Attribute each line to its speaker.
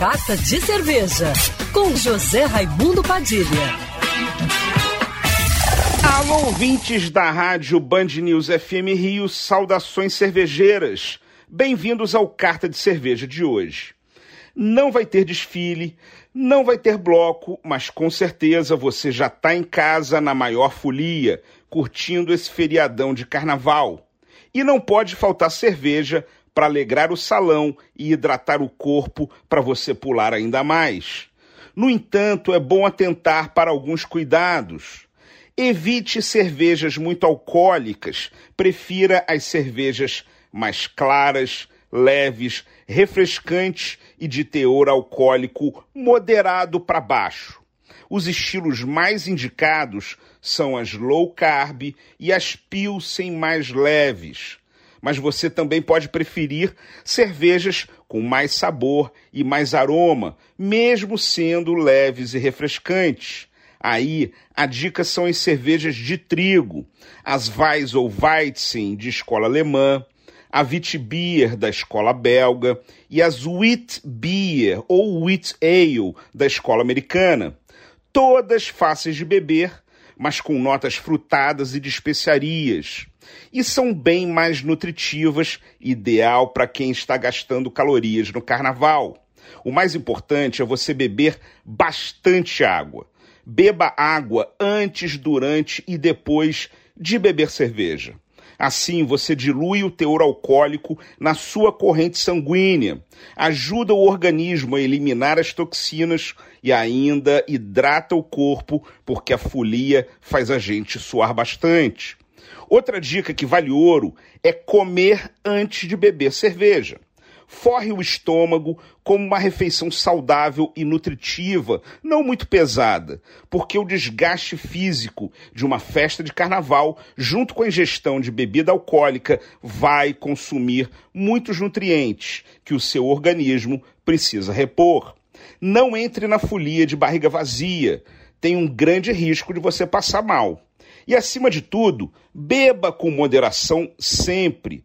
Speaker 1: Carta de Cerveja, com José Raimundo Padilha.
Speaker 2: Alô, ouvintes da rádio Band News FM Rio, saudações cervejeiras. Bem-vindos ao Carta de Cerveja de hoje. Não vai ter desfile, não vai ter bloco, mas com certeza você já está em casa na maior folia, curtindo esse feriadão de carnaval. E não pode faltar cerveja para alegrar o salão e hidratar o corpo para você pular ainda mais. No entanto, é bom atentar para alguns cuidados. Evite cervejas muito alcoólicas, prefira as cervejas mais claras, leves, refrescantes e de teor alcoólico moderado para baixo. Os estilos mais indicados são as low carb e as pilsen mais leves. Mas você também pode preferir cervejas com mais sabor e mais aroma, mesmo sendo leves e refrescantes. Aí, a dica são as cervejas de trigo, as Weiss ou Weizen de escola alemã, a Witbier da escola belga e as Wheat Beer ou Wheat Ale da escola americana. Todas fáceis de beber, mas com notas frutadas e de especiarias. E são bem mais nutritivas, ideal para quem está gastando calorias no carnaval. O mais importante é você beber bastante água. Beba água antes, durante e depois de beber cerveja. Assim, você dilui o teor alcoólico na sua corrente sanguínea, ajuda o organismo a eliminar as toxinas e ainda hidrata o corpo, porque a folia faz a gente suar bastante. Outra dica que vale ouro é comer antes de beber cerveja forre o estômago como uma refeição saudável e nutritiva, não muito pesada, porque o desgaste físico de uma festa de carnaval, junto com a ingestão de bebida alcoólica, vai consumir muitos nutrientes que o seu organismo precisa repor. Não entre na folia de barriga vazia, tem um grande risco de você passar mal. E acima de tudo, beba com moderação sempre.